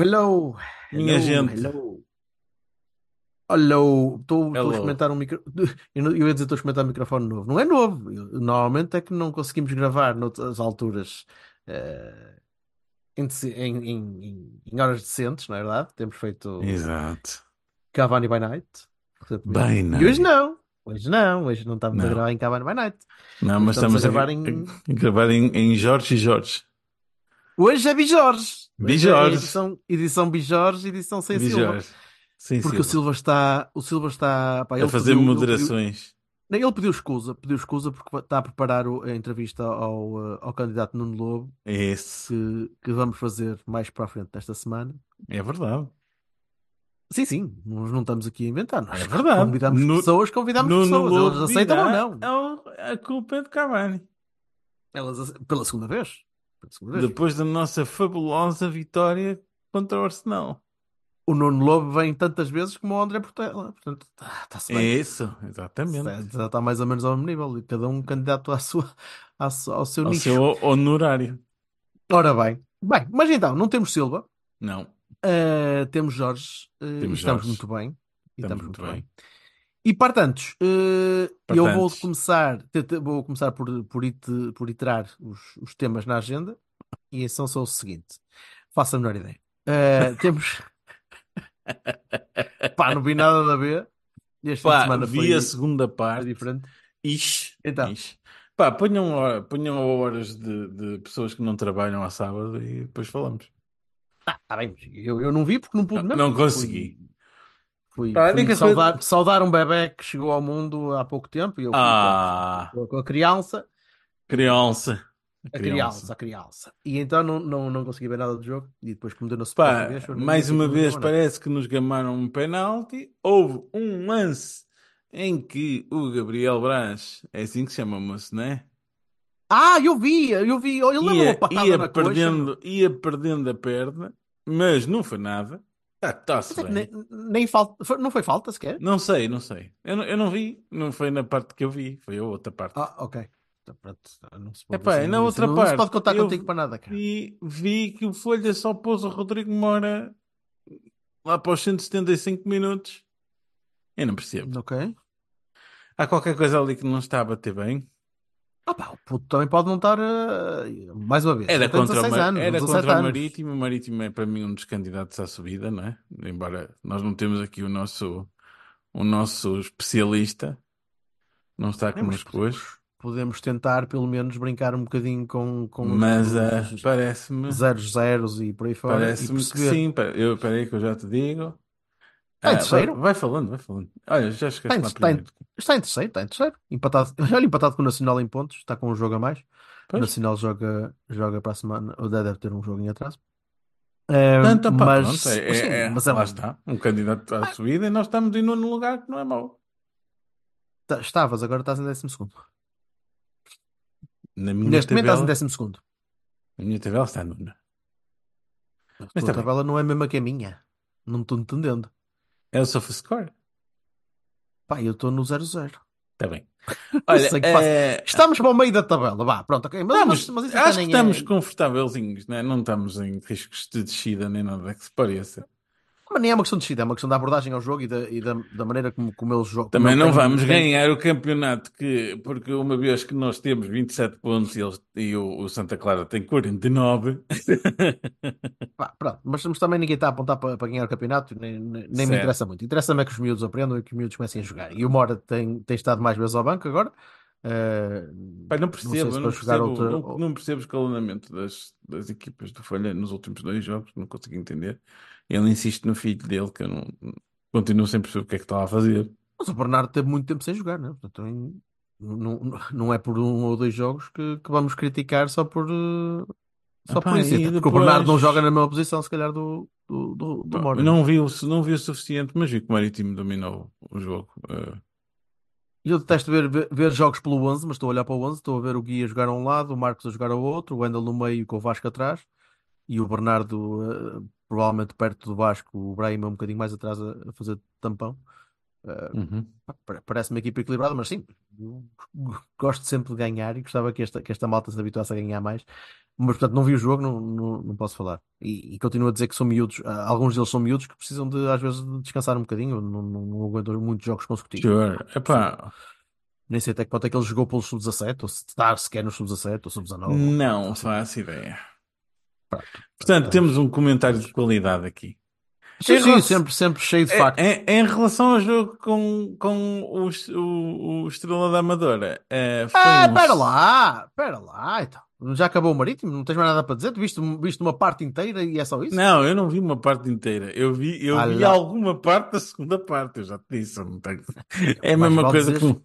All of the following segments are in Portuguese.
Hello. Minha hello, gente. Hello. Hello. Estou a experimentar um micro... Eu ia dizer estou a experimentar um microfone novo. Não é novo. Eu- Normalmente é que não conseguimos gravar noutras alturas eh, em, em- em- em- horas decentes, não é verdade? Temos feito Exato. Cavani by Night. By E night. hoje não. Hoje não. Hoje não estamos a Não. gravar em Cavani by Night. Não, mas Estamos estamos, a a, gravar gra- em- a gravar em, em Jorge e Jorge. Hoje é Bijorge. Hoje é. Edição, edição Bijorge, edição sem E Silva. Sim, Porque o Silva está, o Silva está, pá, A ele fazer pediu- ele moderações. pediu- ele pediu escusa, pediu escusa porque está a preparar a entrevista ao, eh, ao candidato Nuno Lobo, É esse. que, que vamos fazer mais para a frente nesta semana. É verdade. Sim, sim, nós não estamos aqui a inventar, nós É verdade. convidamos Nu- pessoas, convidamos Nuno pessoas, Lobo elas aceitam ou não. "É o- A culpa é de Cavani. Elas, pela segunda vez. Depois da nossa fabulosa vitória contra o Arsenal. O Nuno Lobo vem tantas vezes como o André Portela, portanto está-se É bem. isso, exatamente. Está, já está mais ou menos ao mesmo nível, e cada um candidato à sua, à ao seu Ao nicho. seu honorário. Ora bem. Bem, mas então, não temos Silva, Não. uh, temos Jorge, uh, Temos estamos Jorge. muito bem. Estamos estamos muito muito bem. E portanto, uh, eu vou começar, vou começar por, por, it- por iterar os, os temas na agenda, e são só o seguinte: faço a menor ideia. Uh, temos. Pá, não vi nada a ver. Este Pá, semana vi foi, a segunda foi parte. diferente. Ixi, Então. ixi. Pá, ponham, hora- ponham horas de, de pessoas que não trabalham à sábado e depois falamos. Ah, tá bem, eu, eu não vi porque não pude. Não Fui- consegui. Fui, Pá, a fui única saudar, saudar um bebé que chegou ao mundo há pouco tempo e eu fui Ah, com, a- criança, criança. a criança, a criança. E então não, não, não consegui ver nada do jogo e depois como deu na Pá, vez, mais uma vez não. parece que nos gamaram um penalti. Houve um lance em que o Gabriel Brás, é assim que se chama, moço, não é? Ah, eu vi, eu vi, ele Ia, ia na coxa. perdendo, ia perdendo a perna, mas não foi nada. Ah, é bem. nem, nem falta, foi- não foi falta sequer? Não sei, não sei. Eu não, eu não vi, não foi na parte que eu vi, foi a outra parte. Ah, ok. Então, não se pode, Epá, assim, na não, outra não se parte, pode contar eu contigo para nada, cara. Vi, vi que o Folha só pôs o Rodrigo Moura lá para os 175 minutos. Eu não percebo. Ok. Há qualquer coisa ali que não está a bater bem. Ah pá, o puto também pode não estar, eh, mais uma vez, Era contra, o, 16 Mar- anos, era 17 contra o. Marítimo. O Marítimo é para mim um dos candidatos à subida, não é? Embora nós não temos aqui o nosso, o nosso especialista. Não está connosco hoje. podemos, tentar pelo menos brincar um bocadinho com, com Mas os parece-me. zeros zeros e por aí fora Parece-me que sim. Eu, peraí que eu já te digo. Está em Ah, terceiro? vai, vai falando, vai falando. Olha, já esqueci Está está, em, está em terceiro, está em terceiro. Empatado, olha, empatado com o Nacional em pontos, está com um jogo a mais. O Pois. Nacional joga, joga para a semana, ou deve ter um jogo em atraso. Eh, Portanto, pá, mas, pronto, é, sim, é- é- mas é lá um- está. Um candidato à subida e nós estamos em nono lugar, que não é mau. tá- estavas, agora estás em décimo segundo. Na minha Neste momento estás em tabela, décimo segundo. a minha tabela está nona. A Mas bem. tabela não é a mesma que a minha. Não estou entendendo. É o SofaScore. Pá, eu estou no 0-0. Está bem. Olha, é... Estamos para o meio da tabela, vá, pronto, ok. Mas, Estamos, mas, mas acho que nem estamos é. confortávelzinhos, né? não estamos em riscos de descida nem nada que se pareça. Mas nem é uma questão de descida, é uma questão da abordagem ao jogo e da, e da, da maneira como, como eles jogam. Também não vamos ganhar o campeonato, que, porque uma vez que nós temos 27 pontos e, eles, e o, o Santa Clara tem 49, Pá, pronto, mas, mas também ninguém está a apontar para, para ganhar o campeonato, nem, nem, me interessa muito. Interessa-me é que os miúdos aprendam e que os miúdos comecem a jogar. E o Mora tem, tem estado mais vezes ao banco agora. Pai, não percebo, não, jogar percebo outra- não, não percebo o escalonamento das, das equipas do Folha nos últimos dois jogos, não consigo entender. Ele insiste no filho dele, que eu não continuo sem perceber o que é que está a fazer. Mas o Bernardo teve muito tempo sem jogar, né? Portanto, Não, não é por um ou dois jogos que, que vamos criticar só por, eh, só por isso. porque o Bernardo não depois- joga na mesma posição, se calhar, do, do, do, do. Não vi, o, não vi o suficiente, mas vi que o Marítimo dominou o jogo. Eh, Eu detesto ver, ver, ver jogos pelo 11, mas estou a olhar para o 11, estou a ver o Gui a jogar a um lado, o Marcos a jogar ao outro, o Wendel no meio com o Vasco atrás e o Bernardo eh, provavelmente perto do Vasco, o Brahim um bocadinho mais atrás a, a fazer tampão. Eh, uhum. Parece uma equipa equilibrada, mas sim, gosto sempre de ganhar e gostava que esta, que esta malta se habituasse a ganhar mais. Mas, portanto, não vi o jogo, não, não, não posso falar. E, e continuo a dizer que são miúdos, ah, alguns deles são miúdos que precisam de, às vezes, de descansar um bocadinho. Não, não, não aguentam muitos jogos consecutivos. Sure. Epá, Nem sei até que ponto é que ele jogou pelo sub-17, ou se está sequer no sub-17 ou sub-19. não faço ideia. Portanto, temos um comentário de qualidade aqui. Sim, sim, relação- sempre, sempre cheio de Em, factos. em- em relação ao jogo com, com o, o, o Estrela da Amadora, eh, foi Ah, um- pera lá, pera lá, então. Já acabou o Marítimo? Não tens mais nada para dizer? Tu viste, viste uma parte inteira e é só isso? Não, eu não vi uma parte inteira. Eu vi, eu Ah, vi lá. alguma parte da segunda parte. Eu já te disse. eu não tenho- É a mesma coisa dizeres- que.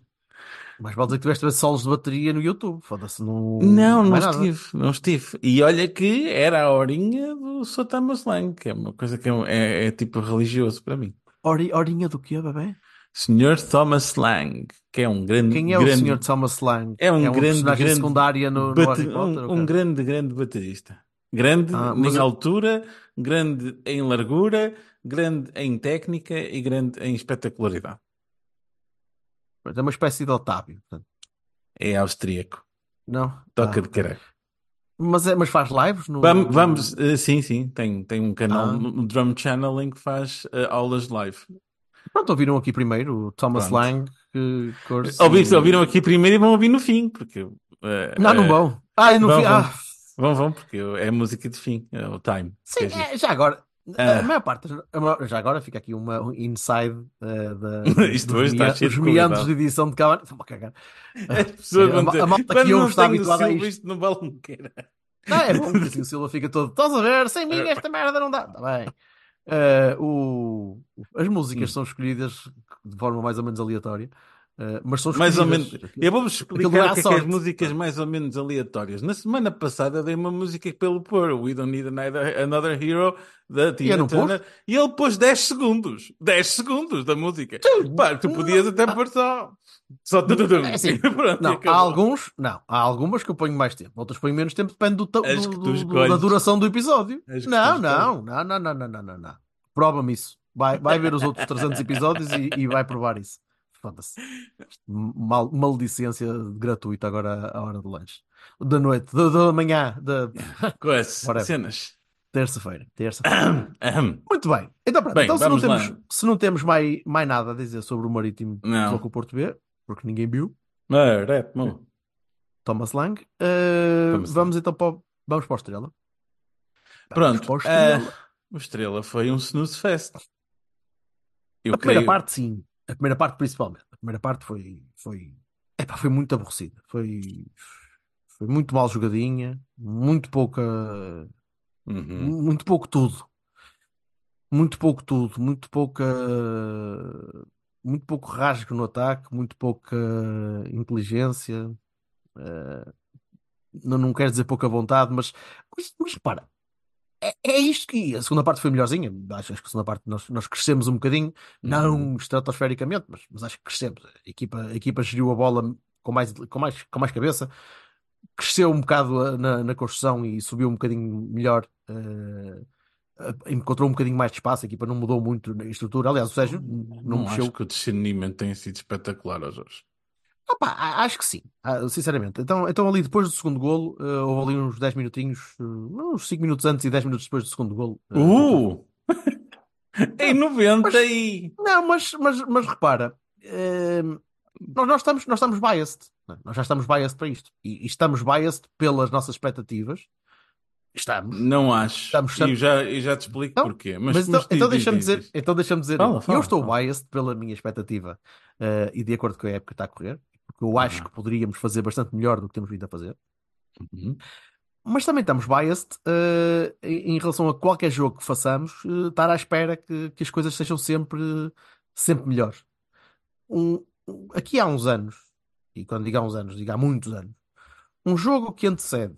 Mas vale dizer que tiveste solos de bateria no YouTube. Foda-se, não. Não, não mais nada. estive, não estive. E olha que era a horinha do Sotama Slang, que é uma coisa que é, é- é tipo religioso para mim. Hori- Horinha do quê, bebê? Senhor Thomas Slang, que é um grande, Quem é grande, o Sr. Thomas Lang? É um uma grande, personagem grande secundária no, no Harry Potter? um, um grande, grande baterista. Grande Ah, em altura, grande em largura, grande em técnica e grande em espetacularidade. É uma espécie de Otávio. portanto. É austríaco. Não? Toca Ah, de caralho. Mas, é, mas faz lives? No, Vamos, no- vamos, eh, sim, sim, tem, tem um canal Ah. no, no Drum Channel em que faz eh, aulas live. Pronto, ouviram aqui primeiro o Thomas Pronto. Lang. Que, curso- Ouviram, ouviram aqui primeiro e vão ouvir no fim, porque eh, Não, não eh, vão. Ah, eu não vão, vi. vão. Ah, Vão, vão, porque é música de fim, é o time. sim, que é giro. é, já agora. Ah. A maior parte, já agora fica aqui uma um inside eh, da, Isto dos, hoje está cheio de meandros de edição de Cavani. A cagar. As pessoas a vão ma- dizer, a malta que "Quando ouve não está habituada a isto." isto não vale um. Não, é bom, assim o Silva fica todo. Estás a ver? Sem mim esta merda não dá. Está bem. Eh, o, as músicas Hum. são escolhidas de forma mais ou menos aleatória, eh, mas são Mais ou menos. Eu vou-vos explicar é que é, que é as músicas mais ou menos aleatórias. Na semana passada dei uma música pelo pôr, We Don't Need Another, Hero, da Tina Turner, e ele pôs 10 segundos. 10 segundos da música. Pá, tu podias até pôr só. Só. É assim, Pronto, Não, há alguns, não, há algumas que eu ponho mais tempo, outras ponho menos tempo, depende do, do- tu do- da duração do episódio. Não, tu não, não, não, não, não, não, não, não. Prova-me isso. Vai, vai ver os outros 300 episódios e, e vai provar isso. Foda-se. Mal, maledicência gratuita agora à hora do lanche. Da noite, da, manhã, da Com cenas. terça-feira. Terça-feira. Ahem. Muito bem. Então, pronto. Bem, então se não lá. temos, se não temos mais, mais nada a dizer sobre o Marítimo Não. com o Porto B, porque ninguém viu, Ah, rap, bom. Thomas Lang, eh, Thomas vamos então para vamos para o Estrela. Vamos Pronto. para o Estrela. ah, o Estrela foi um snooze fest. Eu a primeira creio- parte, sim. A primeira parte, principalmente. A primeira parte foi, foi, epá, foi muito aborrecida. Foi, foi muito mal jogadinha, muito pouca, Uhum. muito pouco tudo. Muito pouco tudo, muito pouca, muito pouco rasgo no ataque, muito pouca inteligência. eh, não, não quero dizer pouca vontade, mas, mas, mas repara, é, é isto que a segunda parte foi melhorzinha. Acho, acho que a segunda parte nós, nós crescemos um bocadinho, não estratosfericamente, mas, mas acho que crescemos. A equipa, a equipa geriu a bola com mais, com mais, com mais cabeça, cresceu um bocado a- na, na construção e subiu um bocadinho melhor. eh, eh, encontrou um bocadinho mais de espaço, a equipa não mudou muito na estrutura. Aliás, o Sérgio não, Não mexeu. acho que o discernimento tenha sido espetacular hoje. Acho que sim, Ah, sinceramente. Então, então ali depois do segundo golo, eh, houve ali uns 10 minutinhos, eh, uns 5 minutos antes e 10 minutos depois do segundo golo. eh, Uh! em 90 e... Não, mas, mas, mas repara, eh, nós, nós estamos, nós estamos biased. não é? Nós já estamos biased para isto. E, e estamos biased pelas nossas expectativas. Estamos. Não acho. Estamos- E eu já, eu já te explico Não, porquê. Mas, Mas, então, mas então diz, deixa-me diz, dizer, diz. então deixa-me dizer, Fala, fala, eu estou fala. biased pela minha expectativa eh, e de acordo com a época que está a correr, porque eu acho que poderíamos fazer bastante melhor do que temos vindo a fazer. Uhum. Mas também estamos biased eh, em relação a qualquer jogo que façamos, eh, estar à espera que, que as coisas sejam sempre, sempre melhores. Um- aqui há uns anos, e quando digo há uns anos, digo há muitos anos, um jogo que antecede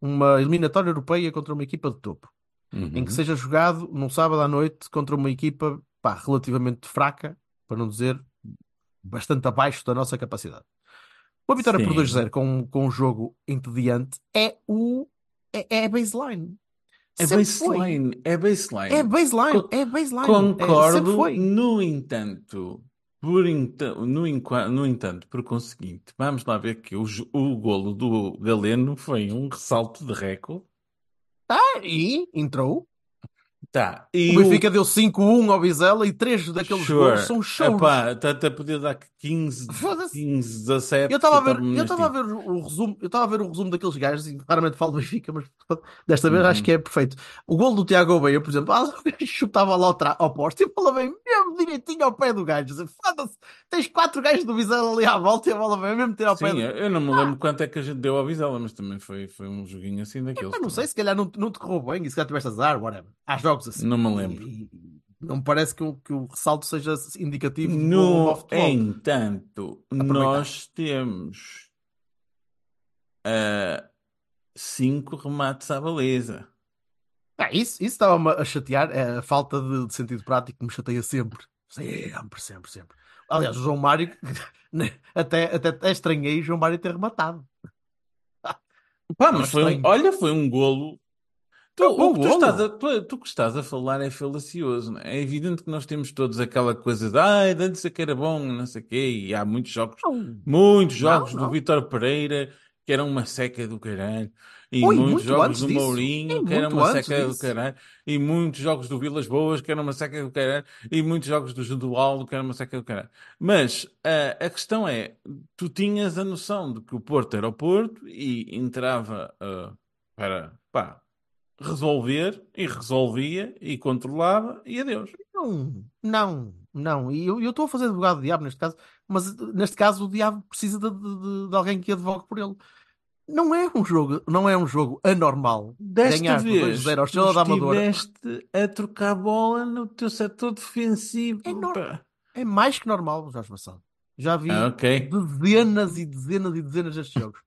uma eliminatória europeia contra uma equipa de topo, em que Uhum. seja jogado num sábado à noite contra uma equipa pá, relativamente fraca, para não dizer bastante abaixo da nossa capacidade. Uma vitória por Sim. 2-0 com, com um jogo entediante é o é, é a baseline. É baseline, é baseline. É baseline, Co- é baseline. É, Concordo, foi. no entanto, por no, no entanto, por conseguinte, vamos lá ver que o, o golo do Galeno foi um ressalto de recorde. Ah, e entrou. Tá, O e Benfica deu 5-1 ao Vizela e três daqueles Sure. gols são shows. Epá, está-te a poder dar 15, Foda-se. 15, 17. Eu estava a que ver, eu estava a neste- ver o resumo, eu estava a ver o resumo daqueles gajos e raramente falo do Benfica, mas desta vez acho Uhum. que é perfeito. O gol do Tiago Obeia, por exemplo, ah, o chutava lá ao, ao poste e bola vem mesmo direitinho ao pé do gajo. Foda-se, tens quatro gajos do Vizela ali à volta e a bola vem mesmo ter ao pé Sim, do. eu não me lembro quanto é que a gente deu ao Vizela, mas também foi, foi um joguinho assim daqueles. Eu não sei, se calhar não, não te correu bem e se calhar tiveste azar, whatever. Há jogos assim. Não me lembro. E- não me parece que o, que o ressalto seja indicativo No futebol. entanto, Aproveitar. nós temos ah, cinco remates à baliza. Ah, isso, isso estava-me a chatear, é a falta de, de sentido prático que me chateia sempre. Sempre, sempre, sempre. Aliás, o João Mário, né, até, até, até estranhei o João Mário ter rematado. Pá, mas foi um, olha, foi um golo. Tu, um bom o que tu estás a, tu, tu que estás a falar é falacioso, não é? É evidente que nós temos todos aquela coisa de ai, antes é que era bom, não sei o quê, e há muitos jogos, Não, muitos jogos não. do Vítor Pereira que eram uma seca do caralho, e Ui, muitos muito jogos do disso. Mourinho E que eram muito uma seca do disso. caralho, e muitos jogos do Vilas Boas que eram uma seca do caralho, e muitos jogos do Judualdo que eram uma seca do caralho. Mas ah, a questão é, tu tinhas a noção de que o Porto era o Porto e entrava ah, para, pá, resolver e resolvia e controlava e adeus. Não, não, não. E eu estou a fazer advogado do diabo neste caso, mas neste caso o diabo precisa de, de- de alguém que advogue por ele. Não é um jogo, não é um jogo anormal. Desta Ganhar vez, 2-0 ao tu da estiveste a trocar bola no teu setor defensivo. É pá. é mais que normal, Jorge. Já vi Ah, ok. dezenas e dezenas e dezenas destes jogos.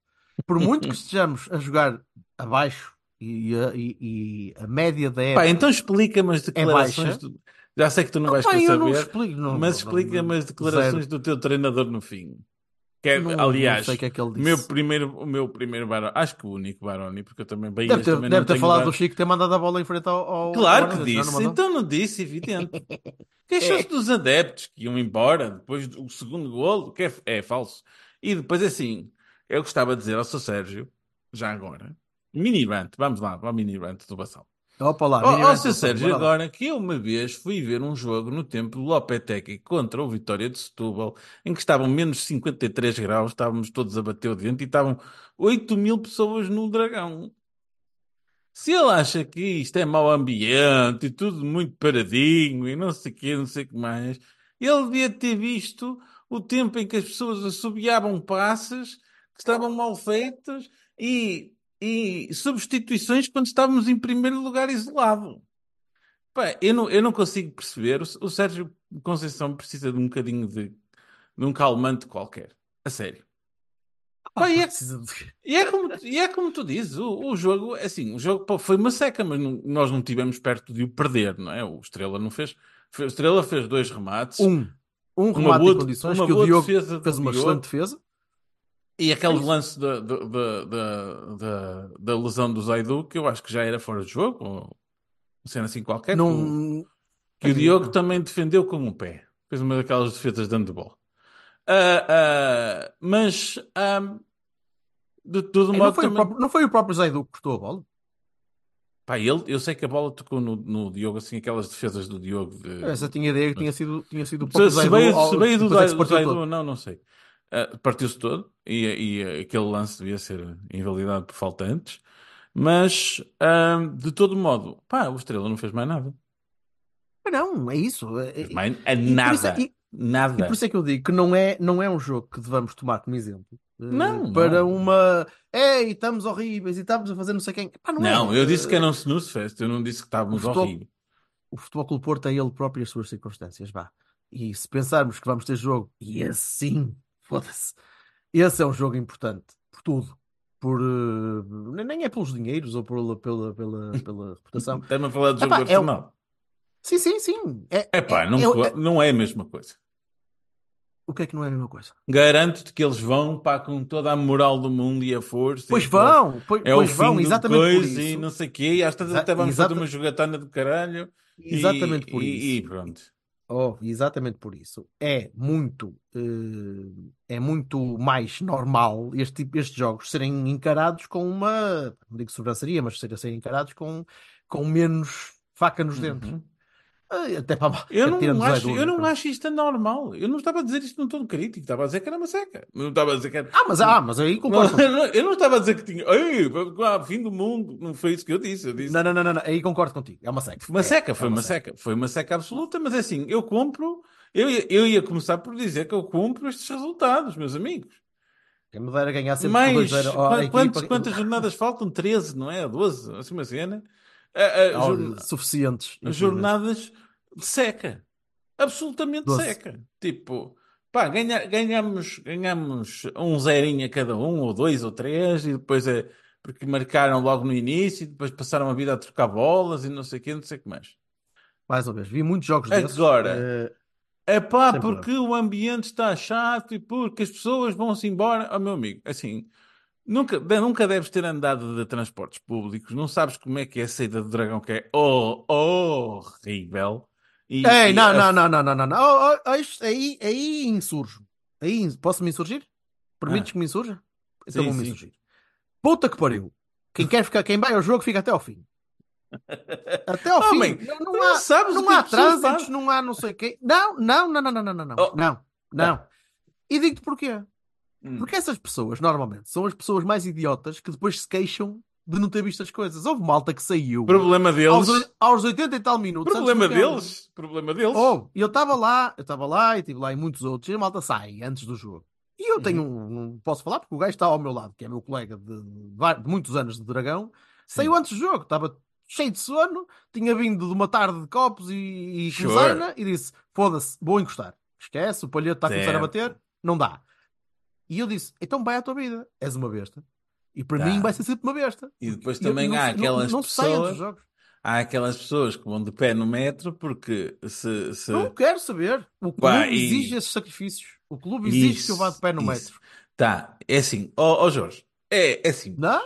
Por muito que estejamos a jogar abaixo e a, e- e a média da Pá, época então explica-me as declarações. baixa. do- Já sei que tu não vais Pá, eu não saber, explico, não, mas não- explica-me não- as declarações zero. do teu treinador no fim. Que é, Não- não aliás, sei o que é que meu primeiro, o meu primeiro Baroni, acho que o único Baroni, porque eu também bem Deve ter, também deve não ter falado Bar- do Chico ter mandado a bola em frente ao. ao Claro ao que não disse, mandou? então não disse, evidente. Queixou-se dos adeptos que iam embora depois do segundo golo, que é, é falso. E depois assim, eu gostava de dizer ao seu Sérgio, já agora, mini rant, vamos lá, para o mini rant do Bassal. Opa lá, Ó mini ó, rant Sérgio, agora que eu uma vez fui ver um jogo no tempo do Lopetegui contra o Vitória de Setúbal, em que estavam menos 53 graus, estávamos todos a bater o dente e estavam 8 mil pessoas no Dragão. Se ele acha que isto é mau ambiente e tudo muito paradinho e não sei o quê, não sei o que mais, ele devia ter visto o tempo em que as pessoas assobiavam passes que estavam mal feitos e, e substituições quando estávamos em primeiro lugar isolado. Pá, eu não, eu não consigo perceber. O, o Sérgio Conceição precisa de um bocadinho de, de um calmante qualquer. A sério. Pá, e, é, e é como, e é como tu dizes, o, o jogo, assim, o jogo pá, foi uma seca, mas não- nós não tivemos perto de o perder, não é? O Estrela não fez. O Estrela fez dois remates. Um, um Uma remate boa- em condições uma que o Diogo fez uma Diogo. excelente defesa. E aquele lance da, da, da, lesão do Zaidu, que eu acho que já era fora de jogo, ou cena assim qualquer, que o, Não, que o Diogo também defendeu com o pé. Fez uma daquelas defesas de handball. Ah, ah, mas, ah, de todo modo, não, foi o também... próprio, não foi o próprio Zaidu que cortou a bola? Pá, ele, eu sei que a bola tocou no, no Diogo, assim, aquelas defesas do Diogo. de- Essa tinha ideia que tinha sido, tinha sido o Se, próprio se Zaidu. veio, ao- se veio do, se do partiu Zaidu, não, não sei. Ah, Partiu-se todo e, e aquele lance devia ser invalidado por faltantes. Mas, ah, de todo modo, pá, o Estrela não fez mais nada. Mas Não, é isso. É- Fez é- mais a e nada. é- e- E Nada. por isso é que eu digo que não é, não é um jogo que devamos tomar como exemplo. eh, Não, Para não. uma. Ei, estamos horríveis e estamos a fazer não sei quem. Pá, não, Não, é. eu disse que Eh, era um snooze fest, eu não disse que estávamos O futebol- horríveis. O Futebol Clube Porto é ele próprio e as suas circunstâncias, vá. E se pensarmos que vamos ter jogo e assim, foda-se, esse é um jogo importante por tudo. Por, eh, nem- é pelos dinheiros ou pela, pela, pela, pela reputação. Estamos a falar de jogo Epá, é. Sim, sim, sim. É, Epá, é- não, é é- não é a mesma coisa. o que é que não é a mesma coisa? Garanto-te que eles vão pá, com toda a moral do mundo e a força. Pois vão, pois, É pois o vão, fim do exatamente por coisa e isso. não sei o quê. E às tantas Exa- até vamos fazer uma jogatana de caralho. E- Exatamente por e, isso. E pronto. Oh, exatamente por isso. É muito, eh, é muito mais normal este tipo, estes jogos serem encarados com uma, não digo sobranceria, mas serem, serem encarados com, com menos faca nos dentes. Uhum. Eh, Até para Eu não, acho, eu não acho isto anormal. Eu não estava a dizer isto num tom crítico. Estava a dizer que era uma seca. Não estava a dizer que era... Ah, mas, ah, mas aí concordo. eu não estava a dizer que tinha. Ei, ah, fim do mundo. Não foi isso que eu disse. Eu disse. Não, não, não, não, aí concordo contigo. É uma seca. Foi uma É, seca, é foi uma seca. Foi uma seca absoluta, mas é assim, eu compro. Eu, ia- eu ia começar por dizer que eu compro estes resultados, meus amigos. Quem me dera ganhar sempre Mas por 2-0 à qua- quantos- quantas jornadas faltam? 13, não é? 12, assim uma cena. Oh, jorna- suficientes. as jornadas seca. Absolutamente Doze. seca. Tipo, pá, ganha, ganhamos, ganhamos um zerinho a cada um, ou dois, ou três, e depois é porque marcaram logo no início, e depois passaram a vida a trocar bolas e não sei o quê, não sei o que mais. Mais uma vez, vi muitos jogos desses. Agora, eh, É pá, porque o ambiente está chato e porque as pessoas vão-se embora. Oh, meu amigo, assim, nunca, nunca deves ter andado de transportes públicos, não sabes como é que é a saída do dragão, que é oh, horrível. E, Ei, e não, a- não, não, não, não, não, não. Oh, oh, oh, aí, aí insurjo. Aí, posso me insurgir? Permites Ah. que me insurja? Então vou me insurgir. Puta que pariu. Quem quer ficar, quem vai ao jogo fica até ao fim. Até ao Homem, fim. Não, não não há, sabes não há fazem. não há não sei quê. Não, não, não, não, não, não, não, não. Oh. Não, não. E digo-te porquê. Hum. Porque essas pessoas, normalmente, são as pessoas mais idiotas que depois se queixam de não ter visto as coisas. Houve malta que saiu Problema deles. aos, aos 80 e tal minutos. Problema deles. Problema deles. Oh, e eu estava lá, eu estava lá e estive lá em muitos outros, e a malta sai antes do jogo. E eu Uhum. tenho um, não posso falar porque o gajo está ao meu lado, que é meu colega de, de muitos anos de Dragão, saiu antes do jogo, estava cheio de sono, tinha vindo de uma tarde de copos e, e Sure. e disse: Foda-se, vou encostar. Esquece, o palhete está a começar a bater, não dá. E eu disse: Então vai à tua vida, és uma besta. E para Tá. mim vai ser sempre uma besta. E depois também não- há não- aquelas não, dos pessoas- jogos. Há aquelas pessoas que vão de pé no metro porque se. se... Não quero saber. O clube Pá, e- exige esses sacrifícios. O clube exige que eu vá de pé no Isso, metro. Tá, é assim, ó ó, Jorge, é, é assim. Não?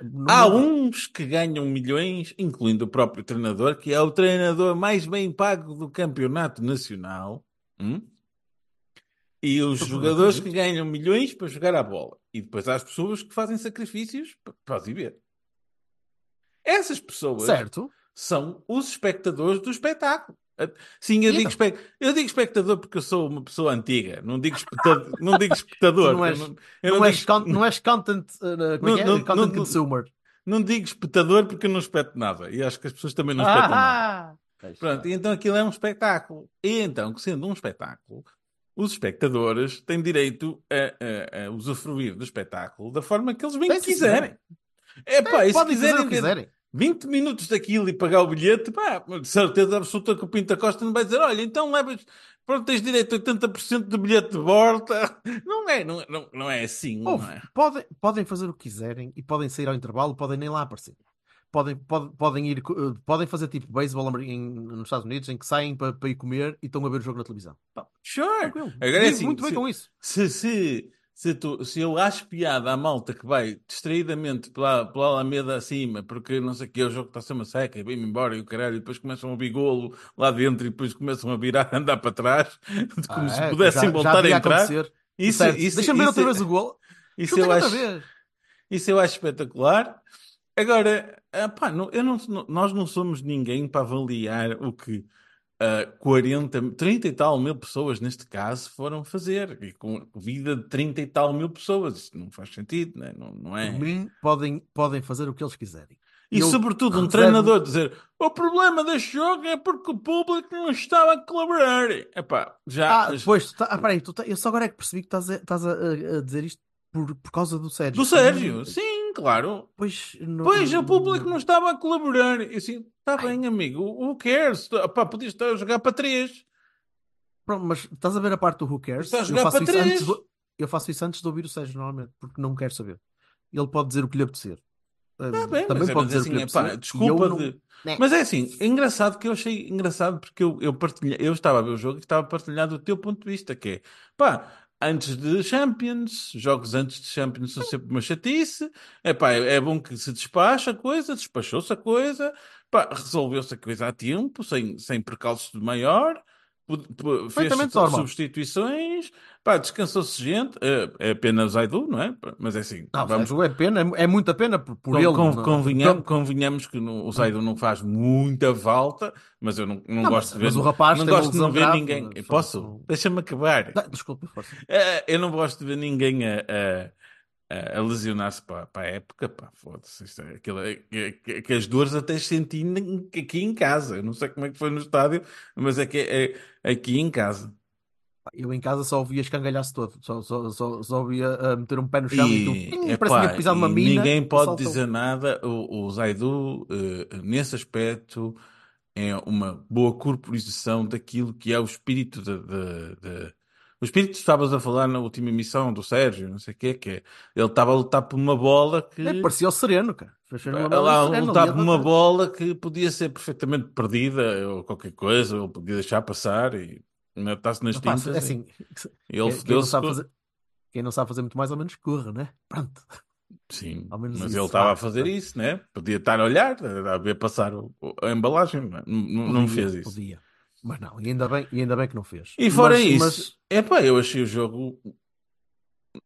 Não- Há uns que ganham milhões, incluindo o próprio treinador, que é o treinador mais bem pago do campeonato nacional. hum? E os jogadores que ganham milhões para jogar a bola. E depois há as pessoas que fazem sacrifícios pa- para os ver. Essas pessoas Certo. são os espectadores do espetáculo. Sim, eu digo, então? espe- eu digo espectador porque eu sou uma pessoa antiga. Não digo espectador. não digo espectador. Não eu és- não, eu Não, não és digo- con- não és content, uh, como é é? Não, não, content não, consumer. não digo espectador porque eu não espeto nada. E acho que as pessoas também não espetam nada. Ah! Pronto, e então aquilo é um espetáculo. E então, sendo um espetáculo, os espectadores têm direito a, a- a usufruir do espetáculo da forma que eles bem Tem, quiserem. É pá, e se quiserem quiserem. 20 minutos daquilo e pagar o bilhete, pá, de certeza absoluta que o Pinta Costa não vai dizer: olha, então levas, pronto, tens direito a 80% de bilhete de volta. Não é, não, não, não é assim, não Ouve, é? podem, podem fazer o que quiserem e podem sair ao intervalo, podem nem lá aparecer. Podem, podem, podem ir, uh, podem fazer tipo beisebol nos Estados Unidos, em que saem para, para ir comer e estão a ver o jogo na televisão. Pá, Sure. tranquilo. Agora é assim, muito bem se- com isso. Se, se, se, tu, se eu acho piada à malta que vai distraidamente pela, pela Alameda acima, porque não sei o que, o jogo está a ser uma seca, e vem-me embora e o caralho, e depois começam a ouvir golo lá dentro e depois começam a virar, a andar para trás, como Ah, se é, pudessem já- já voltar a devia entrar. acontecer. Isso, Certo. isso, Deixa-me ver outra vez o gol. isso eu acho, isso eu acho espetacular. Agora, ah, pá, não- eu não, nós não somos ninguém para avaliar o que ah, 40, 30 e tal mil pessoas, neste caso, foram fazer. E com vida de 30 e tal mil pessoas. Isto não faz sentido, né? não, não é? Por mim, podem, podem fazer o que eles quiserem. E Eu sobretudo um reservo- treinador dizer o problema deste jogo é porque o público não estava a colaborar. Epá, já Ah, depois, tu tá, ah, peraí, tá- eu só agora é que percebi que estás a, estás a- a dizer isto por, por causa do Sérgio. do Sérgio, sim, claro. Pois, não- Pois, o público não estava a colaborar. E assim, está bem, amigo, o cares? Epá, podias estar a jogar para três. Pronto, mas estás a ver a parte do Who Cares? Está a Eu jogar faço para isso três. antes do, eu faço isso antes de ouvir o Sérgio, normalmente, porque não quero saber. Ele pode dizer o que lhe apetecer. Tá bem, também mas é- pode mas dizer assim, que é pá, apetecer. desculpa eu não- de- Né. Mas é assim, é engraçado que eu achei engraçado porque eu, eu partilhei, eu estava a ver o jogo e estava a partilhar do teu ponto de vista, que é pá, antes de Champions, jogos antes de Champions são sempre uma chatice, é pá, é, é bom que se despacha a coisa, despachou-se a coisa, resolveu-se a coisa a tempo, sem, sem percalços de maior, fez substituições, pá, descansou-se gente, é, é apenas Zaidu, não é? Mas é assim, Não, vamos é pena, é, é muita pena por, por Con- ele. con- não- convenham- Então- convenhamos que no- o Zaidu não faz muita falta, mas eu não, não, Não, gosto mas- de ver. mas o rapaz não gosto de não ver grave, ninguém. só- Posso? Deixa-me acabar. Ah, Desculpa. Eh, Eu não gosto de ver ninguém a, a- a- lesionar-se para, para a época. Pá, foda-se. é aquilo- é- é- que, as dores até senti aqui em casa. Eu não sei como é que foi no estádio, mas é que é, é aqui em casa. Eu em casa só ouvia escangalhar-se todo. Só, só, só, só ouvia ah, meter um pé no chão e, E, tu, parece que pisado uma mina. ninguém pode dizer nada. O, o Zaidu, eh, nesse aspecto, é uma boa corporização daquilo que é o espírito de, de- de- O espírito que estavas a falar na última emissão do Sérgio, não sei o quê, que é ele estava a lutar por uma bola que. É, parecia o sereno, cara. Ela a lutar por uma bola que podia ser perfeitamente perdida ou qualquer coisa, ou podia deixar passar e está-se nas tintas. é e assim, ele quem, quem não sabe fazer, quem não sabe fazer muito mais ou menos corre, né? Pronto. Sim, mas isso ele estava a faz, fazer isso, né? Podia estar a olhar, a ver passar a embalagem, não, é? Não- não Podia, fez isso. Podia. Mas não, e ainda bem, e ainda bem que não fez. E fora Mas- isso, mas- é pá, eu achei o jogo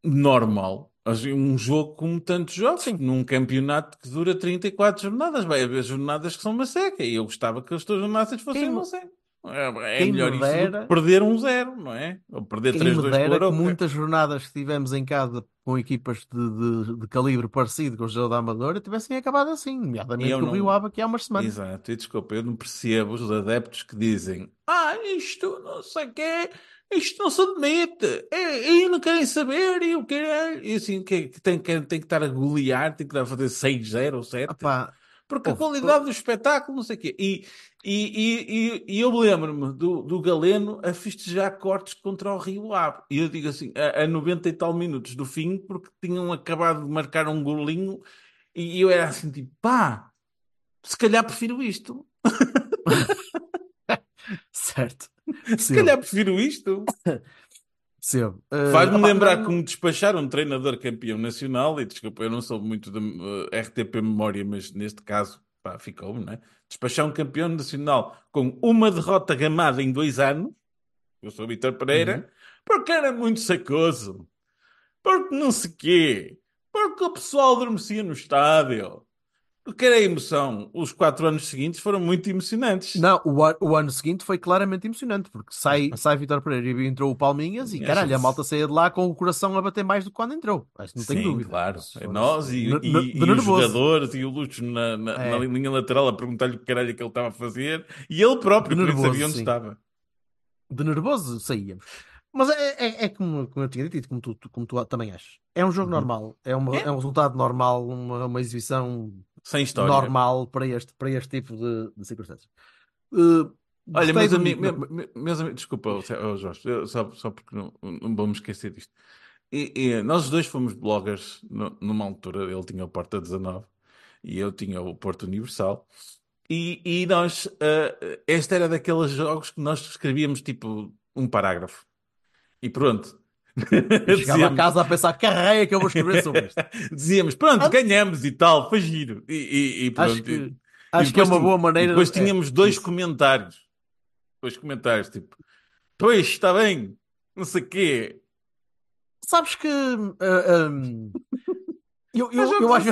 normal. Um jogo como tantos jogos, num campeonato que dura 34 jornadas. Vai haver jornadas que são uma seca e eu gostava que as tuas jornadas fossem me- uma seca. É, é quem me melhor isso do dera- que perder um zero, não é? Ou perder Quem me 3-2 dera o que Aroca. muitas jornadas que tivemos em casa com equipas de, de- de calibre parecido com os da Amadora tivessem acabado assim, nomeadamente com o Rio Ave aqui há umas semanas. Exato, e desculpa, eu não percebo os adeptos que dizem ah, isto não sei o quê, isto não se admite, e, e não querem saber, e o quero e assim, que, que tem, que tem que estar a golear, tem que estar a fazer 6-0 ou 7, Epá, porque a qualidade do espetáculo, não sei o quê. E, e, e, e, eu lembro-me do, do Galeno a festejar cortes contra o Rio Ave, e eu digo assim, a, a 90 e tal minutos do fim, porque tinham acabado de marcar um golinho, e eu era assim, tipo, pá, se calhar prefiro isto. certo. Se Percebo, calhar prefiro isto. Eh, Faz-me lembrar não- como despachar um treinador campeão nacional, e desculpa, eu não sou muito da eh, RTP memória, mas neste caso, pá, ficou-me, né? Despachar um campeão nacional com uma derrota gamada em dois anos, eu sou o Vitor Pereira, Uhum. porque era muito sacoso, porque não sei quê, porque o pessoal adormecia no estádio, porque era emoção. Os quatro anos seguintes foram muito emocionantes. Não, o, o ano seguinte foi claramente emocionante, porque sai, sai Vitor Pereira e entrou o Palminhas e caralho, a malta saía de lá com o coração a bater mais do que quando entrou. Acho que não tenho Sim, dúvida. claro. É Nós e, e- e os jogadores e o Lucho na, na, É. na linha lateral a perguntar-lhe o que caralho é que ele estava a fazer e ele próprio De nervoso, sabia onde sim. estava. de nervoso saíamos. Mas é, é, é como, como eu tinha dito, como tu, tu- como tu também achas. É um jogo Uhum. normal, é, uma, É. é um resultado normal, uma, uma exibição Sem história. normal para este, para este tipo de, de circunstâncias. Uh, Olha, meus, ami me- me- meus amigos, desculpa, oh, Jorge, só, só porque não, não vamos esquecer disto. E, e nós dois fomos bloggers no- numa altura, ele tinha o Porta 19 e eu tinha o Porto Universal. E, e nós, ah, este era daqueles jogos que nós escrevíamos tipo um parágrafo. E pronto. Chegava a casa a pensar que é que eu vou escrever sobre isto. Dizíamos, pronto, ganhamos e tal, foi giro. E, e- e pronto. Acho que, acho que é uma boa maneira. Depois é, tínhamos dois isso. comentários. Dois comentários, tipo, pois, está bem, não sei o quê. Sabes que ah, um, eu, eu, eu acho.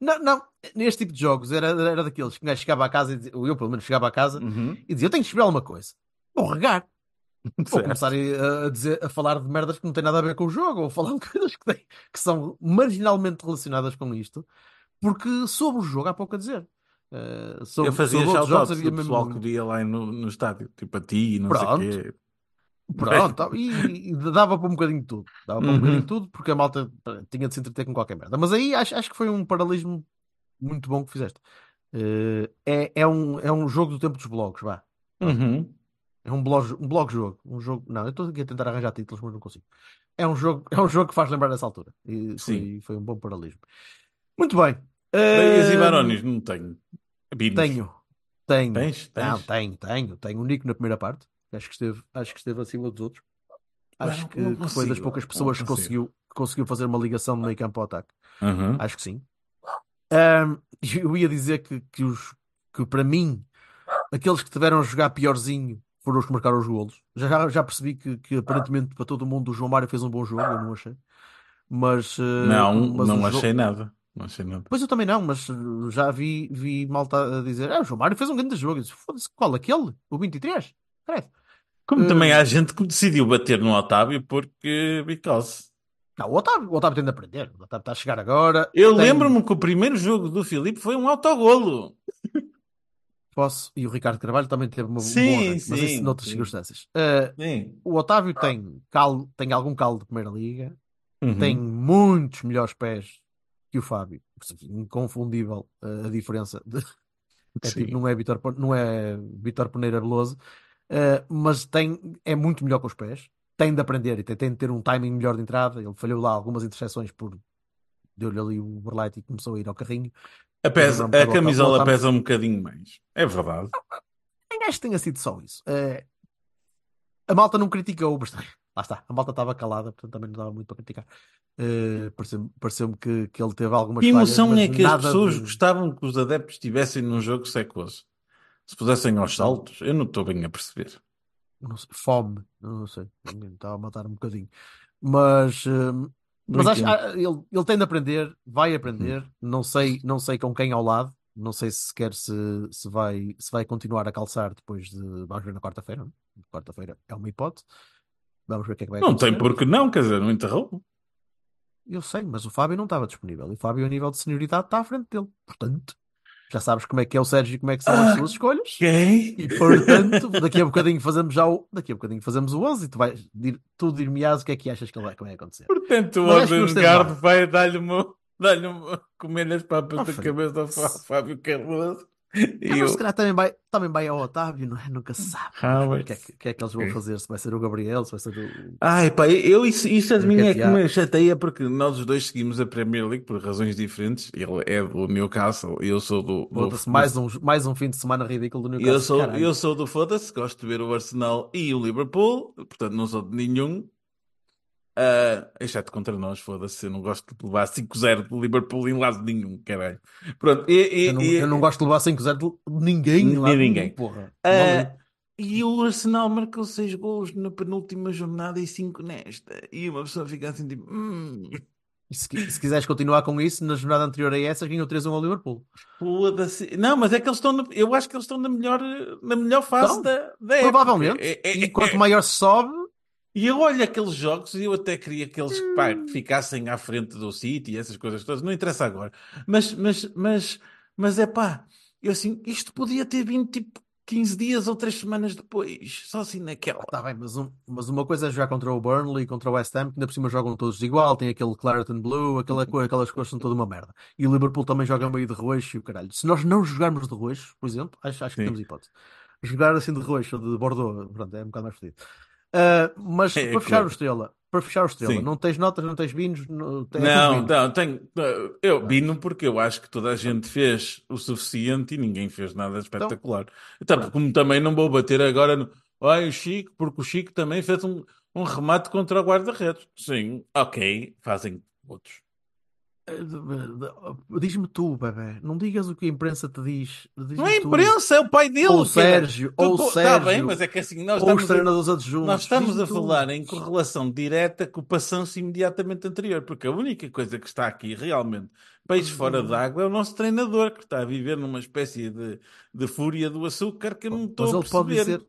Não, não, neste tipo de jogos era, era daqueles que chegava a casa, e eu pelo menos chegava a casa Uhum. e dizia: Eu tenho que escrever alguma coisa. Vou regar. Vou começar a, dizer, a falar de merdas que não têm nada a ver com o jogo, ou falar de coisas que, têm- que são marginalmente relacionadas com isto, porque sobre o jogo há pouco a dizer. Eh, sobre, Eu fazia shout-outs do mesmo. pessoal que via lá no, no estádio, tipo a ti e não Pronto. sei o quê. Pronto, e, e dava para um bocadinho de tudo. Dava para um Uhum. bocadinho de tudo, porque a malta tinha de se entreter com qualquer merda. Mas aí acho, acho que foi um paralelismo muito bom que fizeste. Eh, é, é, um, é um jogo do tempo dos blogs, vá. Uhum. É um blog, um blog jogo. Um jogo. Não, eu estou aqui a tentar arranjar títulos, mas não consigo. é um jogo, é um jogo que faz lembrar dessa altura. E foi, Sim. foi um bom paralelismo. Muito bem. Bem, as Ahm, Ibaronis não tenho. Binos. tenho. Tenho. Tens? Não, Tens? tenho, tenho. Tenho o Nico na primeira parte. Acho que esteve, acho que esteve acima dos outros. Acho não- que, não foi das poucas não pessoas que conseguiu, conseguiu fazer uma ligação de meio campo ao ataque. Aham. Acho que sim. Ahm, eu ia dizer que, que, os, que para mim, aqueles que tiveram a jogar piorzinho foram os que marcaram os golos. Já, já, já percebi que, que aparentemente para todo mundo o João Mário fez um bom jogo, eu não achei. Mas, eh, Não, mas não achei nada. Não achei nada. Pois eu também não, mas eh, já vi, vi malta a dizer: ah, o João Mário fez um grande jogo. Eu disse, Foda-se, qual? Aquele? O 23? Credo. Como Eh, também há gente que decidiu bater no Otávio porque because. Não, o Otávio, o Otávio tem de aprender. O Otávio está a chegar agora. Eu Tem- lembro-me que o primeiro jogo do Filipe foi um autogolo. Posso, e o Ricardo Carvalho também teve uma, um Sim, arranque, mas sim, isso noutras sim. circunstâncias. Sim. o Otávio tem, cal, tem algum caldo de Primeira Liga, Uhum. tem muitos melhores pés que o Fábio. Inconfundível eh, a diferença. de- é tipo, não é Vitor, não é Vitor Peneira Veloso, eh, mas tem, é muito melhor com os pés. Tem de aprender e tem, tem de ter um timing melhor de entrada. Ele falhou lá algumas interseções por deu-lhe ali o Berlight e começou a ir ao carrinho. A, pesa- a camisola pesa um bocadinho mais. É verdade. Nem acho que tenha sido só isso. Eh, a malta não criticou bastante. Lá está, a malta estava calada, portanto também não dava muito para criticar. Eh, pareceu-me pareceu-me que, que ele teve algumas Que falhas, emoção mas é que as pessoas de- gostavam que os adeptos estivessem num jogo secoso? Se pusessem aos saltos, eu não estou bem a perceber. não sei, fome, não sei, estava a matar um bocadinho. Mas, eh, mas Não acho, ah, ele, ele tem de aprender, vai aprender. Uhum. Não sei, não sei com quem ao lado, não sei se sequer se, se, vai, se vai continuar a calçar depois de. Vamos ver na quarta-feira. não é? Quarta-feira é uma hipótese. Vamos ver o que é que vai Não acontecer. tem por que não, quer dizer, não interrompe. Eu sei, mas o Fábio não estava disponível. E o Fábio, a nível de senioridade, está à frente dele. Portanto, já sabes como é que é o Sérgio e como é que são as Ah, suas escolhas. Ok. E portanto, daqui a bocadinho fazemos já o. Daqui a bocadinho fazemos o 11 e tu vais tu dir-me-ás o que é que achas que ele vai, que vai acontecer. Portanto, o que Odegaard vai dar-lhe uma, dar-lhe uma, comer as papas Oh, da filho. cabeça ao Fá- Fábio Cardoso. Ah, E eu, se calhar também vai, também vai ao Otávio, não é? Nunca se sabe. Ah. O que, é que, o que é que eles vão Ok. fazer? Se vai ser o Gabriel, se vai ser o. Ai, pá, eu, isso, isso a mim é que Encateado. me chateia porque nós os dois seguimos a Premier League por razões diferentes. Ele é do Newcastle e eu sou do, do, Foda-se, mais, um, mais um fim de semana ridículo do Newcastle. eu sou, caralho. eu sou do foda-se, gosto de ver o Arsenal e o Liverpool, portanto não sou de nenhum. Ah, exceto contra nós, foda-se, eu não gosto de levar 5-0 do Liverpool em lado nenhum, caralho. Pronto, e, e- Eu não, e- eu não gosto de levar 5-0 de ninguém. Nem lá, ninguém. Porra. Maluco. e o Arsenal marcou 6 gols na penúltima jornada e 5 nesta. E uma pessoa fica assim tipo. "Hum, se, se quiseres continuar com isso, na jornada anterior a essa, ganhou 3-1 ao Liverpool. Foda-se. Não, mas é que eles estão. na- eu acho que eles estão na melhor, na melhor fase Estão. da, da. Provavelmente. É- é- E é- quanto maior se sobe, E eu olho aqueles jogos e eu até queria que eles pá, Hum. ficassem à frente do City e essas coisas todas. Não interessa agora. Mas, mas, mas, mas é pá, eu assim, isto podia ter vindo tipo 15 dias ou 3 semanas depois. Só assim naquela. Está bem, mas, um- mas uma coisa é jogar contra o Burnley, contra o West Ham, que ainda por cima jogam todos igual, tem aquele Clareton Blue, aquela, cor- aquelas cores são toda uma merda. E o Liverpool também joga meio de roxo e o caralho. Se nós não jogarmos de roxo, por exemplo, acho, acho que Sim. temos hipótese. Jogar assim de roxo ou de Bordeaux, pronto, é um bocado mais fodido. Ah, mas É, para fechar claro. o Estrela, para fechar o Estrela, Sim. não tens notas, não tens vinhos, não, é tudo Não, vinho. não, tenho. Eu vino porque eu acho que toda a gente fez o suficiente e ninguém fez nada espetacular. Então, pronto. como também não vou bater agora no. Ai, o Chico, porque o Chico também fez um, um remate contra o guarda-redes. Sim, ok, fazem outros. Ah, Diz-me tu, bebê, não digas o que a imprensa te diz. Não Diz-me é tu. imprensa, é o pai dele. Ou o Sérgio, Tu- ou o Tá bem, Sérgio, mas é que assim, nós ou os estamos a, treinadores adjuntos. nós estamos a falar em correlação direta com o passanço imediatamente anterior, porque a única coisa que está aqui realmente peixe fora d'água é o nosso treinador, que está a viver numa espécie de, de fúria do açúcar que eu não estou Mas a ele pode perceber. dizer,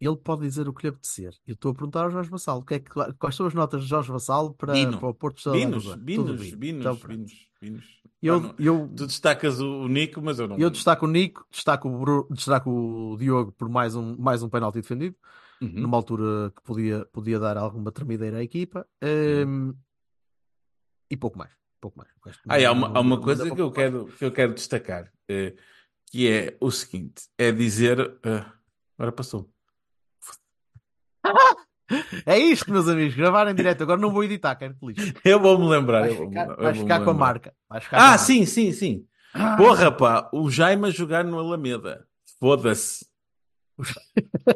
ele pode dizer o que lhe apetecer. Eu estou a perguntar ao Jorge Vassalo, o que é que, quais são as notas de Jorge Vassalo para, para o Porto de Binos, binos, bem. binos, Então, binos, binos. Eu, não. eu, Tu destacas o, Nico, mas eu não. eu destaco o Nico, destaco o, Bru- destaco o Diogo por mais um, mais um penalti defendido, Uhum. numa altura que podia, podia dar alguma tremideira à equipa. Uhum. Hum, e pouco mais. Pouco mais. Ah, há uma, há uma coisa que eu quero, que eu quero destacar, eh, que é o seguinte: é dizer. eh, agora passou. É isto, meus amigos. Gravar em direto. Agora não vou editar, quero que. Eu vou-me lembrar. Vais vou-me- ficar, eu vais vou-me ficar com a marca. Ah, sim, sim, sim. Ah. Porra, pá, o Jaime a jogar no Alameda. Foda-se.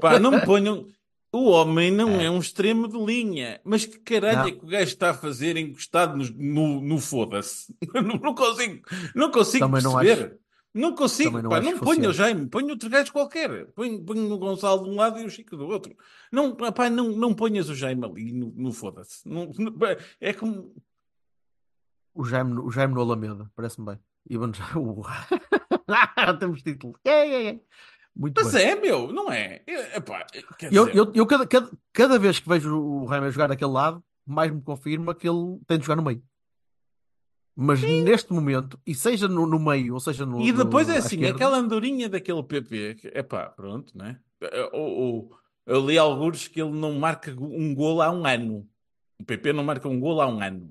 Pá, não me ponham. O homem não é um extremo de linha. Mas que caralho Não. é que o gajo está a fazer encostado no, no, no foda-se? Não, não consigo, não consigo Também não perceber. Não consigo, não pá, não ponho o. Jaime, ponho outro gajo qualquer. Ponho, ponho o Gonçalo de um lado e o Chico do outro. Não, pá, não, não ponhas o Jaime ali no, no foda-se. Não- não- é como. O Jaime, no- o Jaime no Alameda. Parece-me bem. Ivan Ja- o- Temos título. É, é, é. Muito Mas bem. é, meu, não é? É, epá, Eu, dizer- eu, eu cada, cada, cada vez que vejo o Jaime jogar daquele lado, mais me confirma que ele tem de jogar no meio. Mas neste momento, e seja no, no meio, ou seja no. E depois no- é assim, esquerda, aquela andorinha daquele PP, que, epá, pronto, né? Ou, ou, eu li alguns que ele não marca um golo há um ano. O PP não marca um golo há um ano.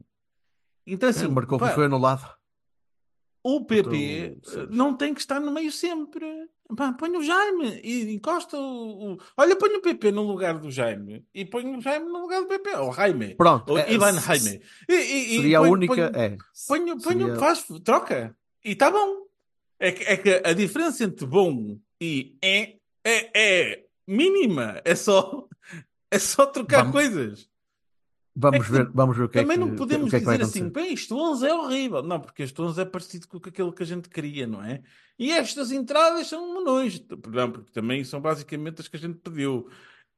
Então assim, marcou pá, foi no lado. o PP Então, eh, não tem que estar no meio sempre. Pá, põe o Jaime e encosta o, o- Olha, põe o PP no lugar do Jaime e põe o Jaime no lugar do PP. Ou Jaime. Pronto, Ou é, Ivan Jaime. E, e- Seria a põe- única. põe- é. Ponho, ponho, Seria- faz, troca. E está bom. É que, é que a diferença entre bom e é, é, é mínima. É só, é só trocar Vamos- coisas. Vamos É ver, vamos ver o que Também é que, não podemos que é que dizer assim, bem, isto 11 é horrível. Não, porque este 11 é parecido com aquilo que a gente queria, não é? E estas entradas são monões. Não, porque também são basicamente as que a gente pediu.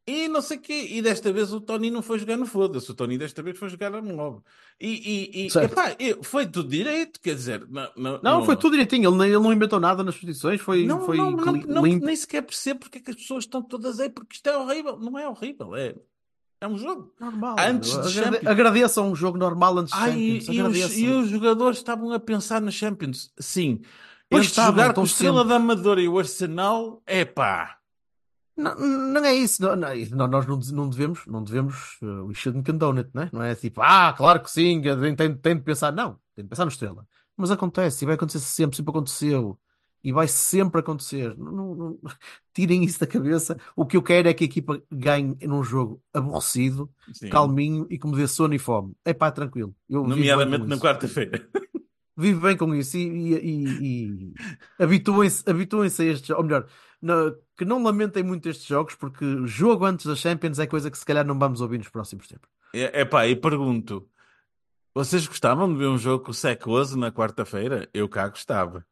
E não sei o quê. E desta vez o Tony não foi jogar no foda-se. O Tony desta vez foi jogar a novo. E, e, e epá, foi tudo direito, quer dizer... Não, não, Não, foi tudo direitinho. Ele, ele não inventou nada nas posições. Foi, Não, foi não, não, nem sequer percebo porque é que as pessoas estão todas aí, porque isto é horrível. Não é horrível, é, é um jogo. Normal. Antes de Agrade-. Agradeçam um jogo normal antes de Ai, Champions. e, e os, e os jogadores estavam a pensar na Champions. Sim. Pois Entre estavam, jogar com o Estrela sempre. da Amadora e o Arsenal, é pá. Não, não é isso. Não, não, nós não, não devemos, não devemos, uh, we shouldn't condone it, não é? Não é tipo, ah, claro que sim, tem, tem, tem de pensar. Não, tem de pensar no Estrela. Mas acontece, e vai acontecer sempre, sempre aconteceu. E vai sempre acontecer. Não, não- tirem isso da cabeça. O que eu quero é que a equipa ganhe num jogo aborrecido, Sim. calminho e que me dê sono e fome. É pá, tranquilo. Eu Nomeadamente na quarta-feira. Vivo bem com isso e, e, e- e habituem-se habituem-se a estes, ou melhor, na- que não lamentem muito estes jogos, porque jogo antes da Champions é coisa que se calhar não vamos ouvir nos próximos tempos. É, é pá, e pergunto: vocês gostavam de ver um jogo com o Secoso na quarta-feira? Eu cá gostava.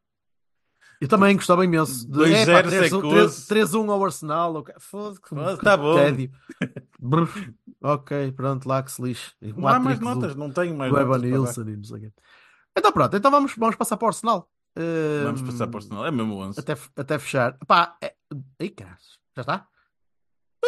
Eu também gostava imenso. De, 2-0 epá, 3-1 Secoso. 3-1 ao Arsenal. Foda-se, tá bom. tédio. Ok, pronto, lá que se lixe. Não há mais do- notas, não tenho mais do notas dar. Nilsson e não sei o quê. Então pronto, então vamos, vamos passar para o Arsenal. Vamos Hum, passar para o Arsenal. É mesmo 11. Até, até fechar. Pá, é... Ei, caras, já está?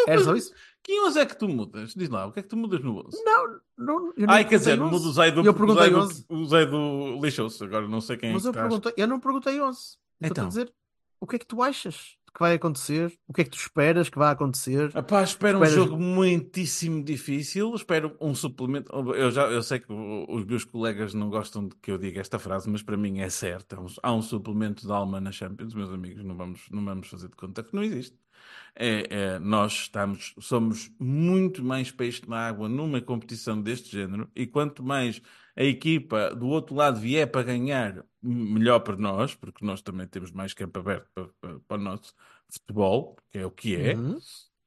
Era só isso? Que 11 é que tu mudas? Diz lá, o que é que tu mudas no 11? Não, não, eu Ai, quer dizer, muda o 11. Zaido Eu o perguntei Zaido- 11. O Zaido lixou-se, agora não sei quem é Mas que eu perguntei, eu não perguntei 11. Estou Então. a dizer, o que é que tu achas que vai acontecer? O que é que tu esperas que vai acontecer? Epá, espero um Esperas- jogo muitíssimo difícil. Espero um suplemento. Eu, já, eu sei que os meus colegas não gostam de que eu diga esta frase, mas para mim é certo. Há um, há um suplemento de alma na Champions, meus amigos. Não vamos, não vamos fazer de conta que não existe. É, é, nós estamos, somos muito mais peixe na água numa competição deste género, e quanto mais a equipa do outro lado vier para ganhar, melhor para nós, porque nós também temos mais campo aberto para, para- para o nosso futebol, que é o que é. Uhum.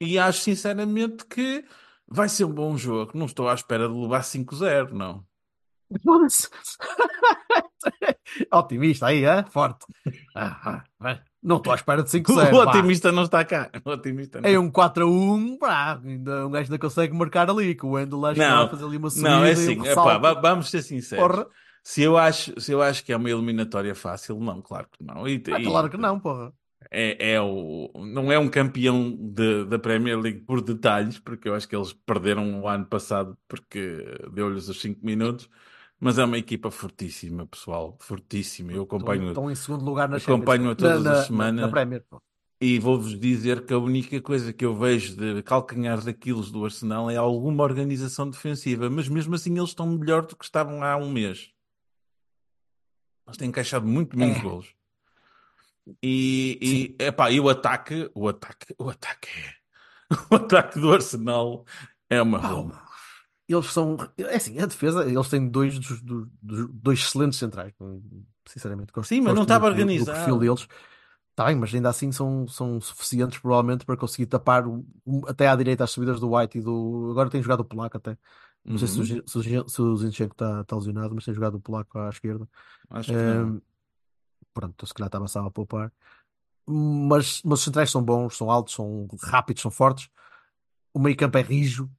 E acho sinceramente que vai ser um bom jogo. Não estou à espera de levar 5-0, não. Otimista aí, é? Forte. Ah, ah. Não estou à espera de 5-0. O otimista não está cá. O otimista não. É um 4-1, pá, ainda um gajo ainda consegue marcar ali, que o Wendel acho que Não, vai fazer ali uma subida Não, é assim, um epá, vamos ser sinceros. Porra. Se eu, acho, se eu acho que é uma eliminatória fácil, não, claro que não. E, Ah, e- claro que não, porra. É, é o, não é um campeão de- da Premier League por detalhes, porque eu acho que eles perderam o ano passado porque deu-lhes os 5 minutos, mas é uma equipa fortíssima, pessoal, fortíssima. Eu acompanho, Estão, em segundo lugar na acompanho-a todas Na- as na- semanas. Na Premier. pô. E vou-vos dizer que a única coisa que eu vejo de calcanhar daqueles do Arsenal é alguma organização defensiva, mas mesmo assim eles estão melhor do que estavam há um mês. Eles têm encaixado muito menos É. golos. E, e, epá, e o ataque, o ataque, o ataque é. O ataque do Arsenal É uma Pá, Roma. Eles são. É assim, a defesa, eles têm dois, dos, dos- dois excelentes centrais. Sinceramente, gosto, Sim, mas não estava organizado. perfil deles. Está bem, mas ainda assim são, são suficientes, provavelmente, para conseguir tapar um- um- até à direita as subidas do White e do. Agora tem jogado o Polaco até. Não sei se o, Uhum. Gi- se o, se o Zinchenko está tá lesionado, mas tem jogado o Polaco à esquerda. Acho que não. Ahm, pronto, então se calhar estava só a poupar. Mas, mas os centrais são bons, são altos, são rápidos, são fortes. O meio campo é rijo.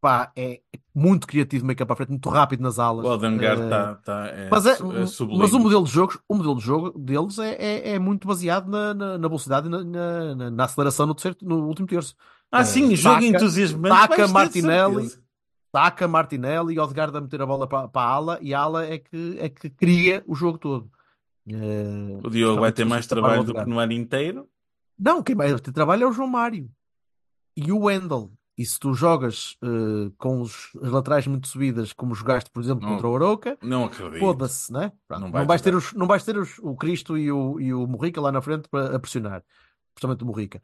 Pá, é muito criativo meio à frente, muito rápido nas alas. O Odegaard Eh, está tá, é, mas, é, é mas o modelo de jogo, o modelo de jogo deles é, é, é muito baseado na, na, na velocidade e na, na, na- aceleração no, terceiro, no último terço. Ah, Eh, sim, jogo Saka- entusiasmante. Ter Martinelli. Saka, Martinelli e Odegaard a meter a bola para, para a ala e a ala é que, é que cria o jogo todo. Eh, O Diogo vai ter mais trabalho do que no ano inteiro. não, quem vai ter trabalho é o João Mário e o Wendel. E se tu jogas eh, com os, as laterais muito subidas, como jogaste, por exemplo, Não. contra o Arouca, Não acredito. foda-se, né? Pronto, Não Não, vai vais ter, os, não vais ter os, o Cristo e o, e o Morrica lá na frente para a pressionar, principalmente o Morrica.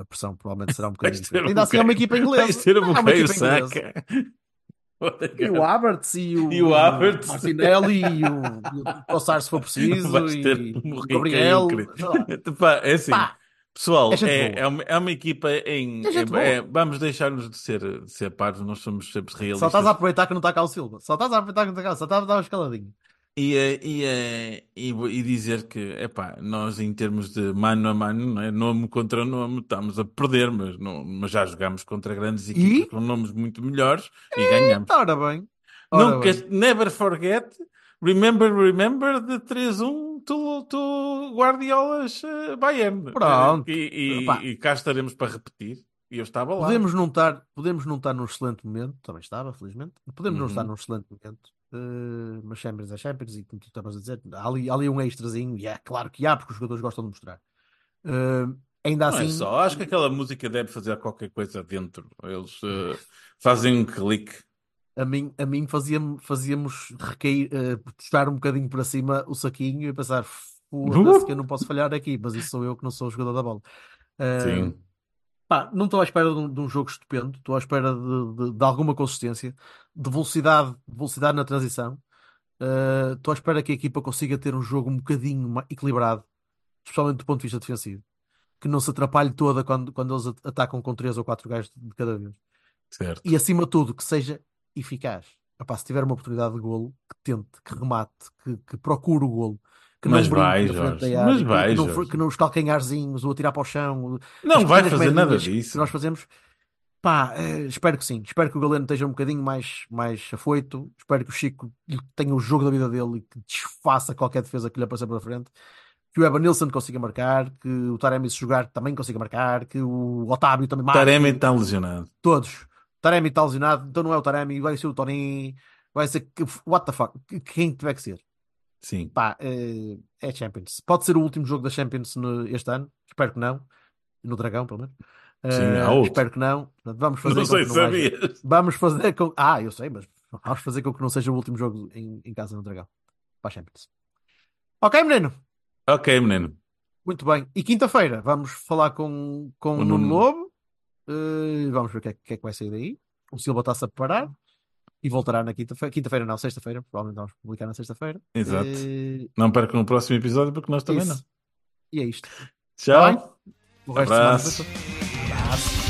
A pressão provavelmente será um bocadinho. Ainda um assim é uma buquê- equipa inglesa. Vais ter o É uma Bucaio equipa inglesa. Saka. E o Havertz e o, E o Havertz. Martinelli e o, e o se for preciso Vais ter e o Gabriel. e o é assim, Pá, pessoal, é é, é, uma, é uma equipa em. É é- vamos deixar-nos de ser, de ser parvos, nós somos sempre Só realistas. estás a aproveitar que não está cá o Silva. Só estás a aproveitar que não está cá. Só estava estava escaladinho. E, eh, e, eh, e, e dizer que, epá, nós em termos de mano a mano, não é? nome contra nome, estamos a perder, mas, não, mas já jogamos contra grandes equipas com nomes muito melhores e ganhamos. Ora bem. Ora Nunca, bem. never forget, remember, remember de 3-1 to, to Guardiola's eh, Bayern. Pronto. E, e, e cá estaremos para repetir. E eu estava lá. Podemos não, estar, podemos não estar num excelente momento, também estava, felizmente. Podemos não Uhum. estar num excelente momento, eh, mas Champions é Champions, e como tu estavas a dizer, há ali, há ali um extrazinho, e é claro que há, porque os jogadores gostam de mostrar. Eh, ainda Não assim, é só, acho que aquela música deve fazer qualquer coisa dentro. Eles eh, fazem um clique. A mim, a mim fazia-me, fazíamos recair, eh, puxar um bocadinho para cima o saquinho e pensar, foda-se que eu não posso falhar aqui, mas isso sou eu que não sou o jogador da bola. Eh, Sim. Pá, não estou à espera de um, de um jogo estupendo, estou à espera de, de- de alguma consistência, de velocidade, velocidade na transição. Uh, estou à espera que a equipa consiga ter um jogo um bocadinho equilibrado, especialmente do ponto de vista defensivo, que não se atrapalhe toda quando, quando eles at- atacam com três ou quatro gajos de cada vez. Certo. E acima de tudo, que seja eficaz. Epá, se tiver uma oportunidade de golo, que tente, que remate, que, que procure o golo. Que Mas não vai, Jorge. área, Mas que- vai, que, não, Jorge. que não os calcanharzinhos, ou atirar para o chão, Não vai fazer nada disso. nós fazemos. Pá, eh, espero que sim. Espero que o Galeno esteja um bocadinho mais, mais afoito. Espero que o Chico tenha o jogo da vida dele e que desfaça qualquer defesa que lhe apareça pela frente. Que o Evanilson consiga marcar, que o Taremi se jogar também consiga marcar, que o Otávio também marque. Taremi está lesionado. Todos. Taremi está lesionado, então não é o Taremi, vai ser o Tony, vai ser what the fuck, Que- quem tiver que ser. Sim. Pá, eh, é Champions. Pode ser o último jogo da Champions este ano, espero que não. No Dragão, pelo menos. Sim, outro. espero que não. Vamos fazer Não com sei não sabias. Vamos fazer com. Ah, eu sei, mas vamos fazer com que não seja o último jogo em, em casa no Dragão. Para a Champions. Ok, menino? Ok, menino. Muito bem. E quinta-feira vamos falar com, com O Nuno. Lobo. Eh, vamos ver o que é, que é, que vai sair daí. O Silva está-se a preparar e voltará na quinta-feira. Quinta-feira não, sexta-feira. Provavelmente vamos publicar na sexta-feira. Exato. Eh, não perca no próximo episódio porque nós também Isso. não. E é isto. Tchau. Tá o resto Abraço. de. Abraço.